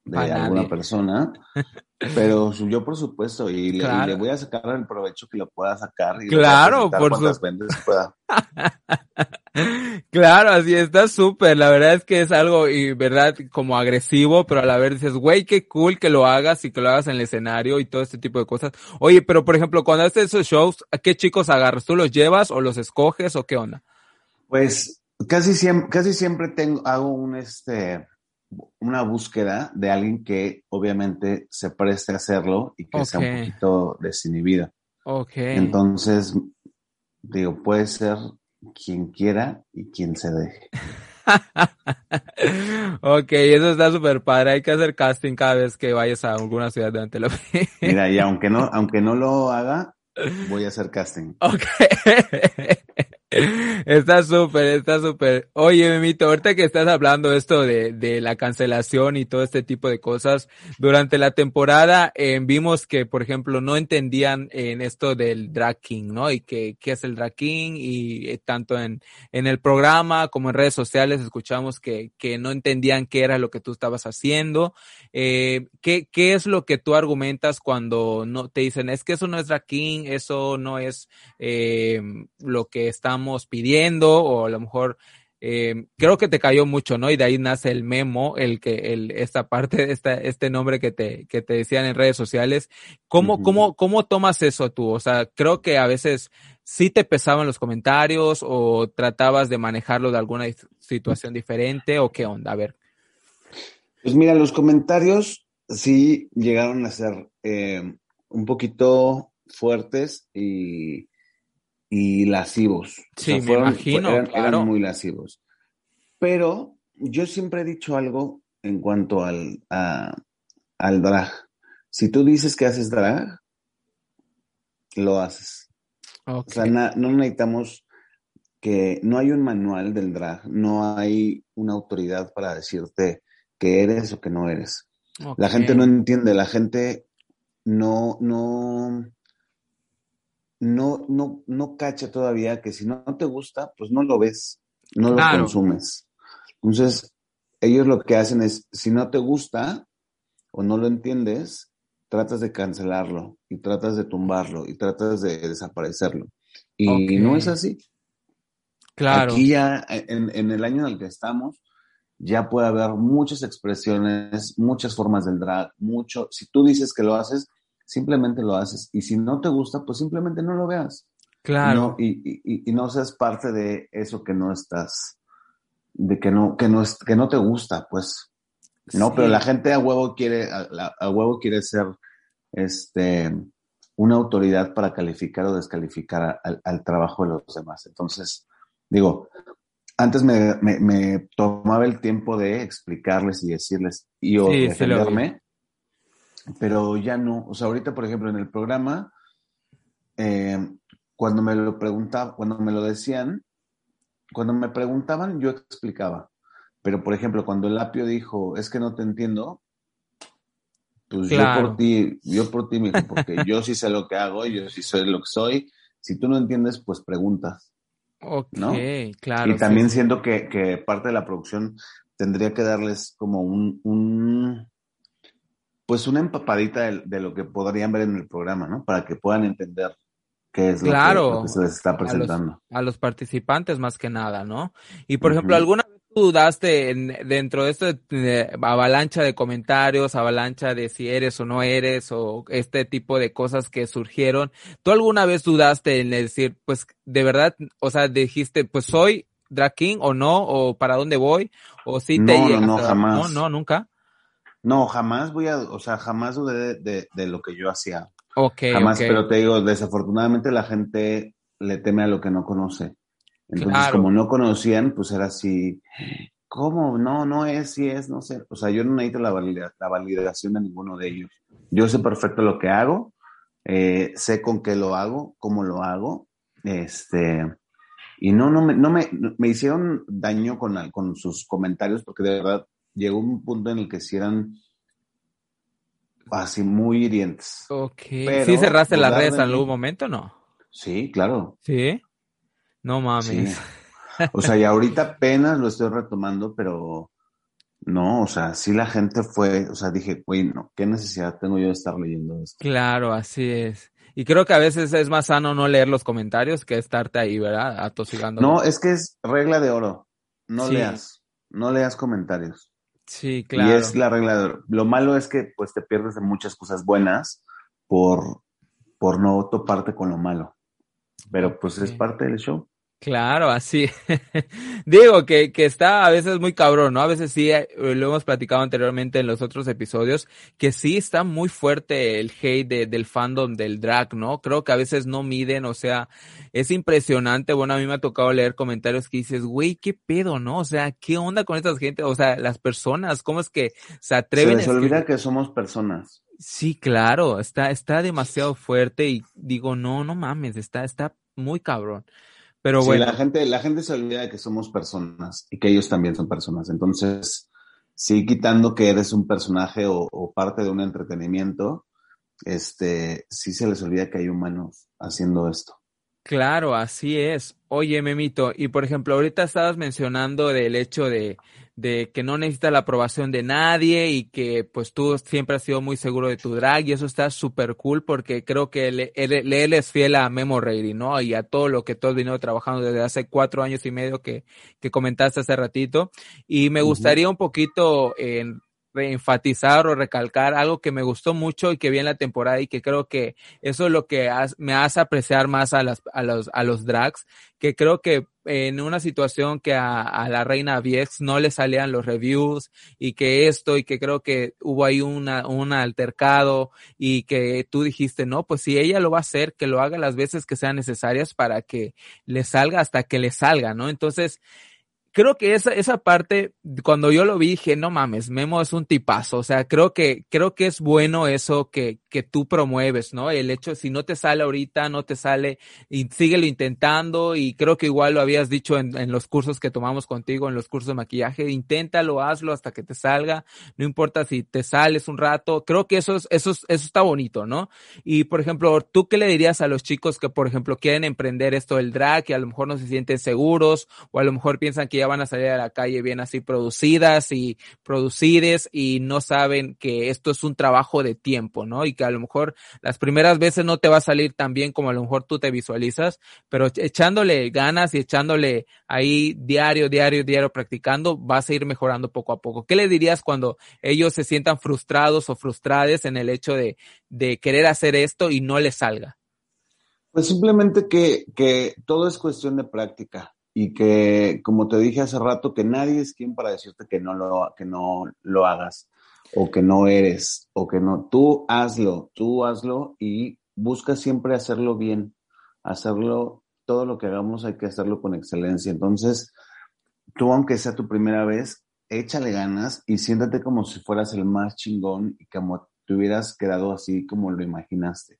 S3: de alguna persona. Pero yo, por supuesto, y le, voy a sacar el provecho que lo pueda sacar. Y
S1: claro, por supuesto. claro, así está súper. La verdad es que es algo, y verdad, como agresivo, pero a la vez dices, güey, qué cool que lo hagas y que lo hagas en el escenario y todo este tipo de cosas. Oye, pero por ejemplo, cuando haces esos shows, ¿a qué chicos agarras? ¿Tú los llevas o los escoges o qué onda?
S3: Pues casi siempre, casi siempre tengo, hago un este una búsqueda de alguien que obviamente se preste a hacerlo y que sea un poquito desinhibido.
S1: Ok.
S3: Entonces, digo, puede ser quien quiera y quien se deje.
S1: ok, eso está súper padre. Hay que hacer casting cada vez que vayas a alguna ciudad de Antelope.
S3: Mira, y aunque no, aunque no lo haga, voy a hacer casting.
S1: Ok. Está súper, está súper. Oye, Memito, ahorita que estás hablando esto de, de la cancelación y todo este tipo de cosas, durante la temporada eh, vimos que, por ejemplo, no entendían en esto del drag king, ¿no? Y que, qué es el drag king y eh, tanto en, en el programa como en redes sociales escuchamos que, que no entendían qué era lo que tú estabas haciendo. Eh, ¿qué, ¿Qué es lo que tú argumentas cuando no te dicen, es que eso no es drag king, eso no es lo que estamos pidiendo o a lo mejor eh, creo que te cayó mucho, ¿no? Y de ahí nace el memo, el que, el, esta parte, esta, este nombre que te, que te decían en redes sociales. ¿Cómo, cómo, cómo tomas eso tú? O sea, creo que a veces sí te pesaban los comentarios o tratabas de manejarlo de alguna situación diferente o qué onda? A ver.
S3: Pues mira, los comentarios sí llegaron a ser eh, un poquito fuertes y y lascivos.
S1: Sí, me imagino,
S3: eran, muy lascivos. Pero yo siempre he dicho algo en cuanto al, al drag. Si tú dices que haces drag, lo haces. O sea, no necesitamos que no hay un manual del drag, no hay una autoridad para decirte que eres o que no eres. La gente no entiende, la gente no, no, no, no, no cacha todavía que si no te gusta, pues no lo ves, no lo consumes. Entonces, ellos lo que hacen es, si no te gusta o no lo entiendes, tratas de cancelarlo y tratas de tumbarlo y tratas de desaparecerlo. Y no es así.
S1: Claro.
S3: Aquí ya, en, en, el año en el que estamos, ya puede haber muchas expresiones, muchas formas del drag, mucho. Si tú dices que lo haces, simplemente lo haces. Y si no te gusta, pues simplemente no lo veas.
S1: Claro.
S3: y, y, no seas parte de eso que no estás, de que no, que no, es, que no te gusta, pues. No, pero la gente a huevo quiere, a, huevo quiere ser este una autoridad para calificar o descalificar al, trabajo de los demás. Entonces, digo, antes me, me, tomaba el tiempo de explicarles y decirles y o defenderme pero ya no. O sea, ahorita, por ejemplo, en el programa, eh, cuando me lo preguntaba, cuando me lo decían, cuando me preguntaban, yo explicaba. Pero, por ejemplo, cuando el apio dijo, es que no te entiendo, pues yo por ti, yo por ti, mijo, porque yo sí sé lo que hago, yo sí soy lo que soy. Si tú no entiendes, pues preguntas.
S1: Ok, claro.
S3: Y también siento que, que, parte de la producción tendría que darles como un, un pues una empapadita de, lo que podrían ver en el programa, ¿no? Para que puedan entender qué es lo, que, se les está presentando.
S1: A los, participantes más que nada, ¿no? Y por ejemplo, ¿alguna vez dudaste dentro de esto avalancha de comentarios, avalancha de si eres o no eres, o este tipo de cosas que surgieron? ¿Tú alguna vez dudaste en decir, pues de verdad, o sea, dijiste, pues soy drag king o no, o para dónde voy, o si te
S3: no, no, jamás.
S1: No, no, nunca.
S3: No, jamás voy a, o sea, jamás dudé de, de, lo que yo hacía.
S1: Ok.
S3: Jamás, pero te digo, desafortunadamente la gente le teme a lo que no conoce. Entonces, como no conocían, pues era así, ¿cómo? No, no es, sí es, no sé. O sea, yo no necesito la, la validación de ninguno de ellos. Yo sé perfecto lo que hago, eh, sé con qué lo hago, cómo lo hago, este, y no, no me, no me, me hicieron daño con, con sus comentarios porque de verdad llegó un punto en el que sí eran así muy hirientes.
S1: Ok. ¿Sí cerraste las redes en algún momento no?
S3: Sí, claro.
S1: ¿Sí? No mames.
S3: O sea, y ahorita apenas lo estoy retomando, pero no, o sea, sí la gente fue, o sea, dije, güey, no, ¿qué necesidad tengo yo de estar leyendo esto?
S1: Claro, así es. Y creo que a veces es más sano no leer los comentarios que estarte ahí, ¿verdad? Atosigando.
S3: No, es que es regla de oro. No leas, no leas comentarios.
S1: Sí, claro.
S3: Y es la regla de Lo malo es que pues te pierdes de muchas cosas buenas por, por no toparte con lo malo. Pero pues es parte del show.
S1: Claro, así. Digo que, que está a veces muy cabrón, ¿no? A veces sí, eh, lo hemos platicado anteriormente en los otros episodios, que sí está muy fuerte el hate del fandom del drag, ¿no? Creo que a veces no miden, o sea, es impresionante. Bueno, a mí me ha tocado leer comentarios que dices, güey, qué pedo, ¿no? O sea, ¿qué onda con estas gente? O sea, las personas, ¿cómo es que se atreven?
S3: Se les olvida que somos personas.
S1: Sí, claro, está, está demasiado fuerte y digo, no, no mames, está, está muy cabrón. Pero bueno.
S3: la gente, la gente se olvida de que somos personas y que ellos también son personas. Entonces, sí, quitando que eres un personaje o, parte de un entretenimiento, este, sí se les olvida que hay humanos haciendo esto.
S1: Claro, así es. Oye, Memito, y por ejemplo, ahorita estabas mencionando del hecho de, de que no necesita la aprobación de nadie y que pues tú siempre has sido muy seguro de tu drag y eso está súper cool porque creo que él, él, es fiel a Memo Ready, ¿no? Y a todo lo que tú has venido trabajando desde hace cuatro años y medio que, que comentaste hace ratito. Y me gustaría un poquito en enfatizar o recalcar algo que me gustó mucho y que vi en la temporada y que creo que eso es lo que me hace apreciar más a, las, a, los, a los drags, que creo que en una situación que a, la reina Viex no le salían los reviews y que esto y que creo que hubo ahí una, un altercado y que tú dijiste, no, pues si ella lo va a hacer, que lo haga las veces que sean necesarias para que le salga hasta que le salga, ¿no? Entonces, creo que esa, esa parte, cuando yo lo vi, dije, no mames, Memo es un tipazo. O sea, creo que, creo que es bueno eso que, que tú promueves, ¿no? El hecho, si no te sale ahorita, no te sale, y síguelo intentando. Y creo que igual lo habías dicho en, los cursos que tomamos contigo, en los cursos de maquillaje, inténtalo, hazlo hasta que te salga. No importa si te sales un rato. Creo que eso es, eso eso está bonito, ¿no? Y por ejemplo, ¿tú qué le dirías a los chicos que, por ejemplo, quieren emprender esto del drag y a lo mejor no se sienten seguros o a lo mejor piensan que van a salir a la calle bien así producidas y producides y no saben que esto es un trabajo de tiempo, ¿no? Y que a lo mejor las primeras veces no te va a salir tan bien como a lo mejor tú te visualizas, pero echándole ganas y echándole ahí diario, diario, diario practicando, vas a ir mejorando poco a poco. ¿Qué le dirías cuando ellos se sientan frustrados o frustradas en el hecho de, de querer hacer esto y no les salga?
S3: Pues simplemente que, que todo es cuestión de práctica y que, como te dije hace rato, que nadie es quien para decirte que no lo, que no lo hagas o que no eres o que no. Tú hazlo, tú hazlo y busca siempre hacerlo bien, hacerlo, todo lo que hagamos hay que hacerlo con excelencia. Entonces, tú aunque sea tu primera vez, échale ganas y siéntate como si fueras el más chingón y como te hubieras quedado así como lo imaginaste.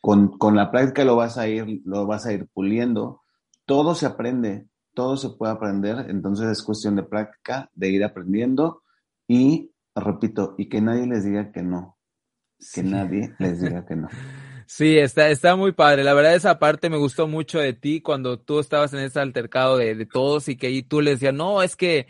S3: Con, con la práctica lo vas a ir, lo vas a ir puliendo todo se aprende, todo se puede aprender, entonces es cuestión de práctica, de ir aprendiendo y, repito, y que nadie les diga que no, que nadie les diga que no.
S1: Sí, está, está muy padre. La verdad, esa parte me gustó mucho de ti cuando tú estabas en ese altercado de, de todos y que tú le decías, no, es que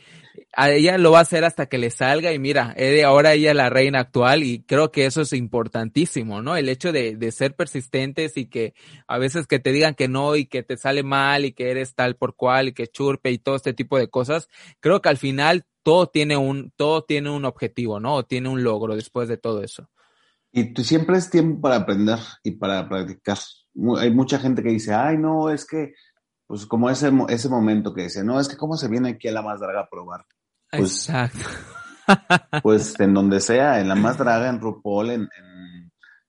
S1: a ella lo va a hacer hasta que le salga y mira, ahora ella es la reina actual y creo que eso es importantísimo, ¿no? El hecho de, de ser persistentes y que a veces que te digan que no y que te sale mal y que eres tal por cual y que churpe y todo este tipo de cosas, creo que al final todo tiene un, todo tiene un objetivo, ¿no? tiene un logro después de todo eso.
S3: Y tú, siempre es tiempo para aprender y para practicar. Hay mucha gente que dice, ay, no, es que, pues como ese, ese momento que dice, no, es que cómo se viene aquí a la más draga a probar. Pues, Exacto. pues en donde sea, en la más draga, en RuPaul, en,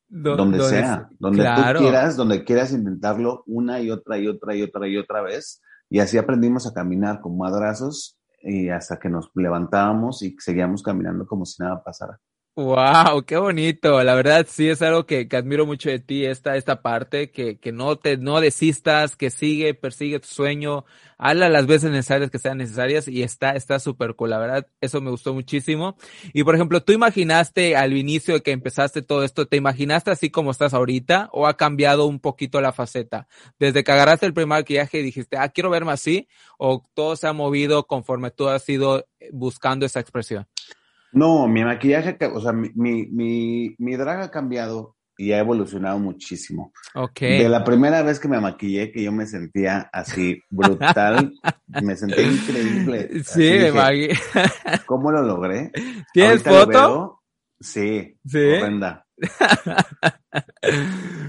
S3: donde, sea, donde tú quieras, donde quieras intentarlo una y otra y otra y otra y otra vez. Y así aprendimos a caminar con madrazos y hasta que nos levantábamos y seguíamos caminando como si nada pasara.
S1: Wow, qué bonito. La verdad sí es algo que, que admiro mucho de ti, esta, esta parte, que, que no te, no desistas, que sigue, persigue tu sueño, hazla las veces necesarias que sean necesarias y está, está súper cool. La verdad, eso me gustó muchísimo. Y por ejemplo, ¿tú imaginaste al inicio de que empezaste todo esto, te imaginaste así como estás ahorita o ha cambiado un poquito la faceta? Desde que agarraste el primer maquillaje y dijiste, ah, quiero verme así, o todo se ha movido conforme tú has ido buscando esa expresión?
S3: No, mi maquillaje, o sea, mi, mi, mi, drag ha cambiado y ha evolucionado muchísimo.
S1: Ok.
S3: De la primera vez que me maquillé, que yo me sentía así brutal, me sentía increíble.
S1: Sí, me maquillé.
S3: ¿Cómo lo logré?
S1: ¿Tienes foto?
S3: Sí, sí, horrenda.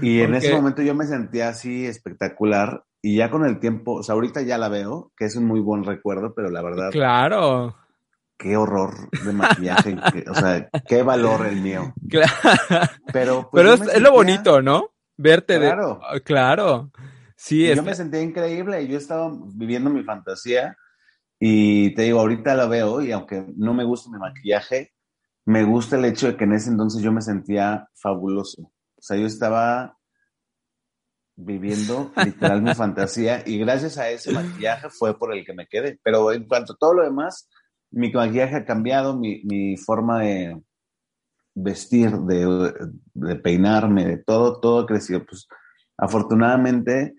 S3: y en ese momento yo me sentía así espectacular y ya con el tiempo, o sea, ahorita ya la veo, que es un muy buen recuerdo, pero la verdad.
S1: Claro.
S3: Qué horror de maquillaje, o sea, qué valor el mío.
S1: Claro. Pero, pues, pero es, lo bonito, ¿no? Verte claro. de. Ah, claro. Sí,
S3: Yo me sentía increíble, yo estaba viviendo mi fantasía y te digo, ahorita la veo y aunque no me gusta mi maquillaje, me gusta el hecho de que en ese entonces yo me sentía fabuloso. O sea, yo estaba viviendo literal mi fantasía y gracias a ese maquillaje fue por el que me quedé. Pero en cuanto a todo lo demás, mi maquillaje ha cambiado, mi, mi forma de vestir, de, de, peinarme, de todo, todo ha crecido. Pues afortunadamente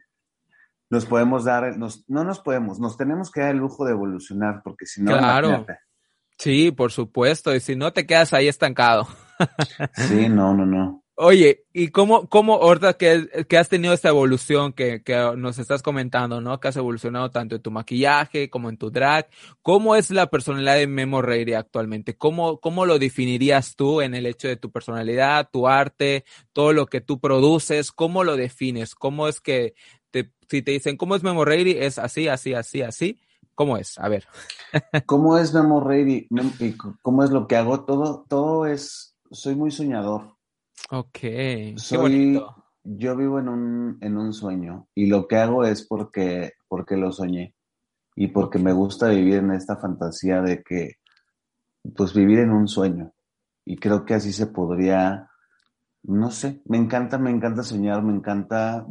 S3: nos podemos dar, nos, no nos podemos, nos tenemos que dar el lujo de evolucionar porque si no...
S1: Claro. Sí, por supuesto, y si no te quedas ahí estancado.
S3: sí, no, no, no.
S1: Oye, ¿y cómo, cómo ahorita que, que, has tenido esta evolución que, que, nos estás comentando, ¿no? Que has evolucionado tanto en tu maquillaje como en tu drag. ¿Cómo es la personalidad de Memo Reiri actualmente? ¿Cómo, ¿Cómo lo definirías tú en el hecho de tu personalidad, tu arte, todo lo que tú produces? ¿Cómo lo defines? ¿Cómo es que te, si te dicen, ¿cómo es Memo Reiri? Es así, así, así, así. ¿Cómo es? A ver.
S3: ¿Cómo es Memo Reiri? ¿Cómo es lo que hago? Todo, todo es, soy muy soñador
S1: Ok.
S3: Soy, yo vivo en un, en un sueño y lo que hago es porque, porque lo soñé y porque me gusta vivir en esta fantasía de que, pues vivir en un sueño. Y creo que así se podría, no sé, me encanta, me encanta soñar, me encanta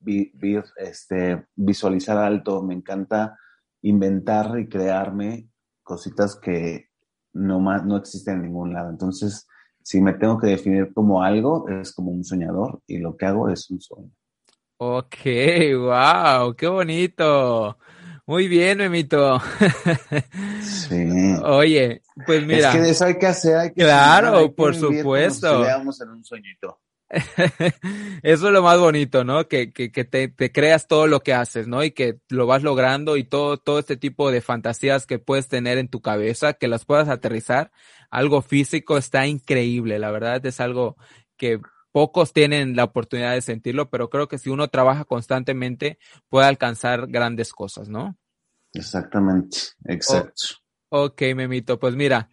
S3: vivir, este, visualizar alto, me encanta inventar y crearme cositas que no, más, no existen en ningún lado. Entonces, si me tengo que definir como algo, es como un soñador y lo que hago es un sueño.
S1: Ok, wow, qué bonito. Muy bien, Memito.
S3: Sí.
S1: Oye, pues mira.
S3: Es que de eso hay que hacer. Hay que
S1: claro, por supuesto.
S3: veamos en un sueñito.
S1: Eso es lo más bonito, ¿no? Que, que, que te, te, creas todo lo que haces, ¿no? Y que lo vas logrando y todo, todo este tipo de fantasías que puedes tener en tu cabeza, que las puedas aterrizar. Algo físico está increíble, la verdad es algo que pocos tienen la oportunidad de sentirlo, pero creo que si uno trabaja constantemente puede alcanzar grandes cosas, ¿no?
S3: Exactamente, exacto.
S1: ok, Memito, pues mira,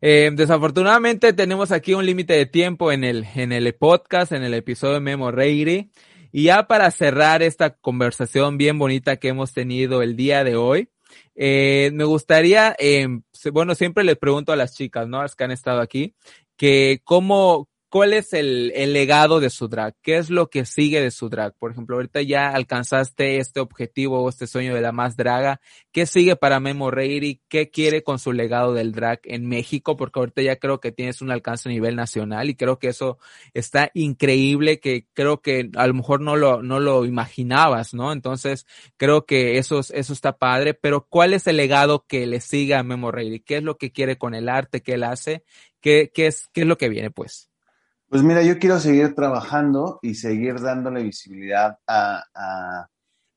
S1: eh, desafortunadamente tenemos aquí un límite de tiempo en el, en el podcast, en el episodio de Memo Reiri. Y ya para cerrar esta conversación bien bonita que hemos tenido el día de hoy, eh, me gustaría, eh, bueno, siempre les pregunto a las chicas, ¿no? Las que han estado aquí, que cómo, ¿cuál es el, el, legado de su drag? ¿Qué es lo que sigue de su drag? Por ejemplo, ahorita ya alcanzaste este objetivo o este sueño de la más draga. ¿Qué sigue para Memo Reiri? ¿Qué quiere con su legado del drag en México? Porque ahorita ya creo que tienes un alcance a nivel nacional y creo que eso está increíble, que creo que a lo mejor no lo, no lo imaginabas, ¿no? Entonces, creo que eso, eso está padre, pero ¿cuál es el legado que le sigue a Memo Reiri? ¿Qué es lo que quiere con el arte que él hace? ¿Qué, qué es, qué es lo que viene, pues?
S3: Pues mira, yo quiero seguir trabajando y seguir dándole visibilidad a,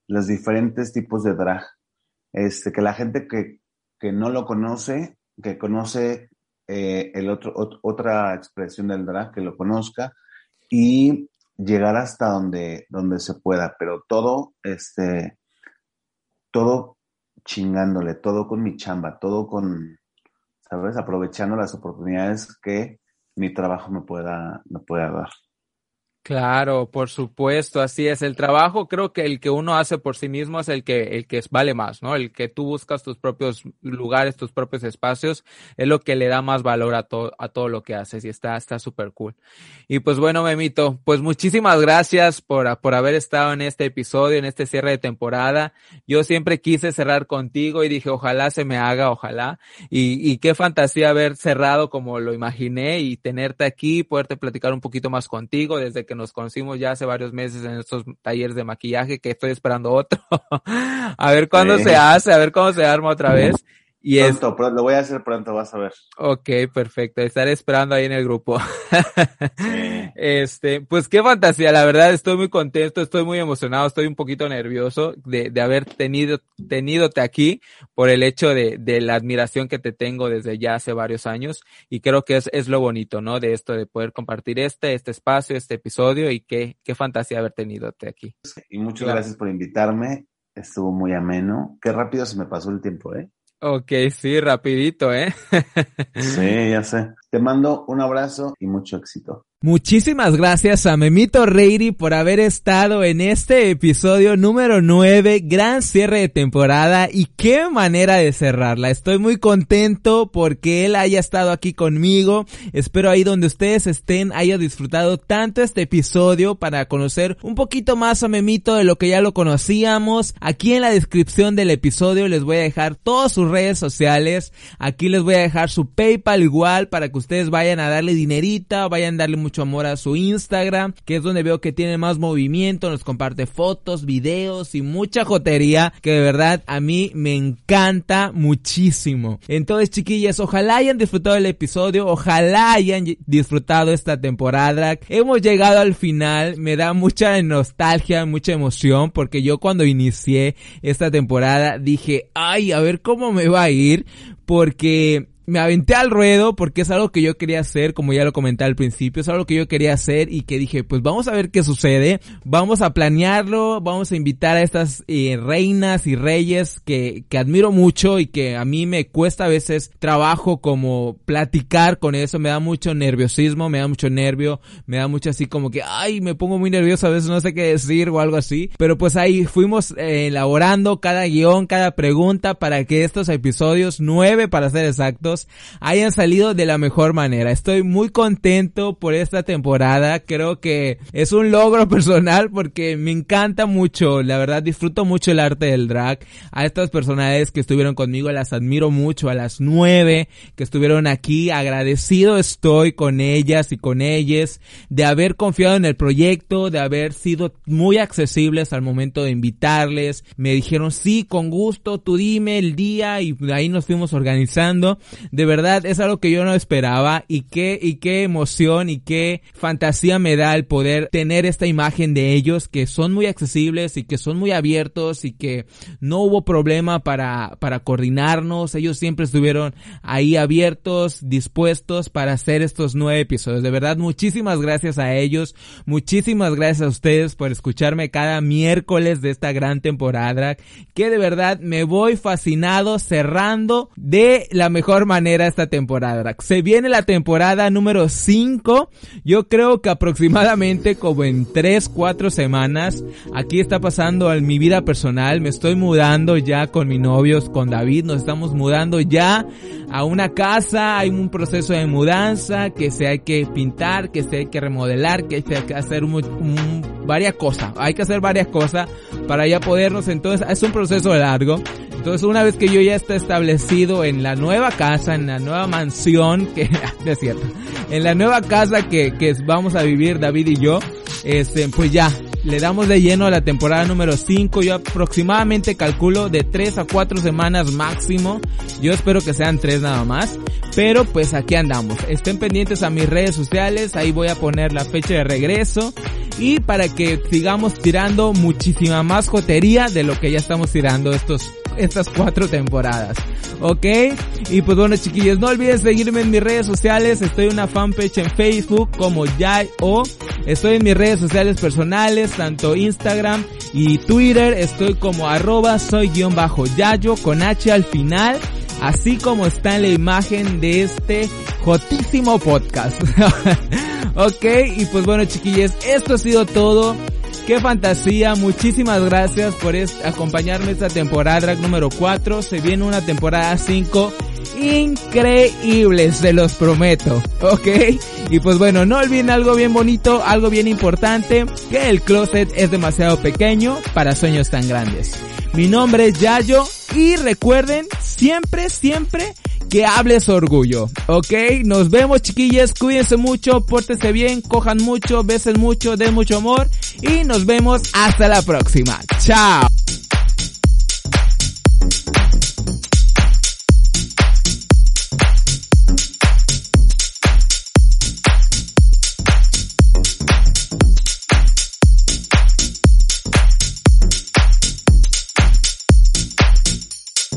S3: los diferentes tipos de drag. Este, que la gente que, no lo conoce, que conoce eh, el otro, otra expresión del drag, que lo conozca y llegar hasta donde, donde se pueda, pero todo, este, todo chingándole, todo con mi chamba, todo con, ¿sabes? Aprovechando las oportunidades que mi trabajo me pueda, me pueda dar.
S1: Claro, por supuesto, así es. El trabajo creo que el que uno hace por sí mismo es el que, el que vale más, ¿no? El que tú buscas tus propios lugares, tus propios espacios, es lo que le da más valor a todo, a todo lo que haces y está, está súper cool. Y pues bueno, Memito, pues muchísimas gracias por, por haber estado en este episodio, en este cierre de temporada. Yo siempre quise cerrar contigo y dije, ojalá se me haga, ojalá. Y, y qué fantasía haber cerrado como lo imaginé y tenerte aquí, poderte platicar un poquito más contigo desde que nos conocimos ya hace varios meses en estos talleres de maquillaje, que estoy esperando otro. a ver cuándo se hace, a ver cómo se arma otra vez. Y
S3: pronto, pronto, lo voy a hacer pronto, vas a ver.
S1: Ok, perfecto. Estaré esperando ahí en el grupo. Este, pues qué fantasía, la verdad estoy muy contento, estoy muy emocionado, estoy un poquito nervioso de, de haber tenido, tenidote aquí por el hecho de, de la admiración que te tengo desde ya hace varios años y creo que es, es lo bonito, ¿no? De esto, de poder compartir este, este espacio, este episodio y qué, qué fantasía haber tenidote aquí.
S3: Y muchas gracias por invitarme, estuvo muy ameno, qué rápido se me pasó el tiempo, ¿eh?
S1: Ok, sí, rapidito, ¿eh?
S3: sí, ya sé. Te mando un abrazo y mucho éxito.
S1: Muchísimas gracias a Memito Reiri por haber estado en este episodio número 9, gran cierre de temporada y qué manera de cerrarla. Estoy muy contento porque él haya estado aquí conmigo. Espero ahí donde ustedes estén haya disfrutado tanto este episodio para conocer un poquito más a Memito de lo que ya lo conocíamos. Aquí en la descripción del episodio les voy a dejar todas sus redes sociales. Aquí les voy a dejar su PayPal igual para que ustedes vayan a darle dinerita, vayan a darle amor a su Instagram, que es donde veo que tiene más movimiento, nos comparte fotos, videos y mucha jotería que de verdad a mí me encanta muchísimo. Entonces, chiquillas, ojalá hayan disfrutado el episodio, ojalá hayan disfrutado esta temporada. Hemos llegado al final, me da mucha nostalgia, mucha emoción, porque yo cuando inicié esta temporada dije, ay, a ver cómo me va a ir, porque me aventé al ruedo porque es algo que yo quería hacer, como ya lo comenté al principio, es algo que yo quería hacer y que dije, pues vamos a ver qué sucede, vamos a planearlo, vamos a invitar a estas eh, reinas y reyes que, que admiro mucho y que a mí me cuesta a veces trabajo como platicar con eso, me da mucho nerviosismo, me da mucho nervio, me da mucho así como que, ay, me pongo muy nervioso, a veces no sé qué decir o algo así, pero pues ahí fuimos eh, elaborando cada guion, cada pregunta para que estos episodios, nueve para ser exactos, hayan salido de la mejor manera. Estoy muy contento por esta temporada. Creo que es un logro personal porque me encanta mucho. La verdad disfruto mucho el arte del drag. A estas personalidades que estuvieron conmigo las admiro mucho. A las nueve que estuvieron aquí. Agradecido estoy con ellas y con ellas de haber confiado en el proyecto, de haber sido muy accesibles al momento de invitarles. Me dijeron sí, con gusto, tú dime el día y ahí nos fuimos organizando de verdad es algo que yo no esperaba y qué, y qué emoción y qué fantasía me da el poder tener esta imagen de ellos que son muy accesibles y que son muy abiertos y que no hubo problema para, para coordinarnos. Ellos siempre estuvieron ahí abiertos, dispuestos para hacer estos nueve episodios. De verdad, muchísimas gracias a ellos. Muchísimas gracias a ustedes por escucharme cada miércoles de esta gran temporada que de verdad me voy fascinado cerrando de la mejor manera manera esta temporada. Se viene la temporada número 5. Yo creo que aproximadamente como en 3, 4 semanas. Aquí está pasando en mi vida personal. Me estoy mudando ya con mi novio, con David. Nos estamos mudando ya a una casa. Hay un proceso de mudanza que se hay que pintar, que se hay que remodelar, que hay que hacer varias cosas. Hay que hacer varias cosas para ya podernos. Entonces es un proceso largo. Entonces una vez que yo ya esté establecido en la nueva casa, en la nueva mansión, que es cierto, en la nueva casa que, que vamos a vivir David y yo, este, pues ya, le damos de lleno a la temporada número 5. Yo aproximadamente calculo de 3 a 4 semanas máximo. Yo espero que sean 3 nada más. Pero pues aquí andamos. Estén pendientes a mis redes sociales. Ahí voy a poner la fecha de regreso. Y para que sigamos tirando muchísima más jotería de lo que ya estamos tirando estos estas cuatro temporadas. ¿Ok? Y pues bueno chiquillos, no olviden seguirme en mis redes sociales. Estoy en una fanpage en Facebook como Yay o estoy en mis redes sociales personales, tanto Instagram y Twitter. Estoy como arroba soy guion bajo Yayo con H al final. Así como está en la imagen de este jotísimo podcast. ok, y pues bueno chiquillos, esto ha sido todo. Qué fantasía, muchísimas gracias por acompañarme esta temporada número 4. Se viene una temporada 5 increíble, se los prometo, ¿ok? Y pues bueno, no olviden algo bien bonito, algo bien importante, que el closet es demasiado pequeño para sueños tan grandes. Mi nombre es Yayo y recuerden siempre, siempre que hables orgullo, ¿ok? Nos vemos chiquillas, cuídense mucho, pórtense bien, cojan mucho, besen mucho, den mucho amor y nos vemos hasta la próxima. Chao.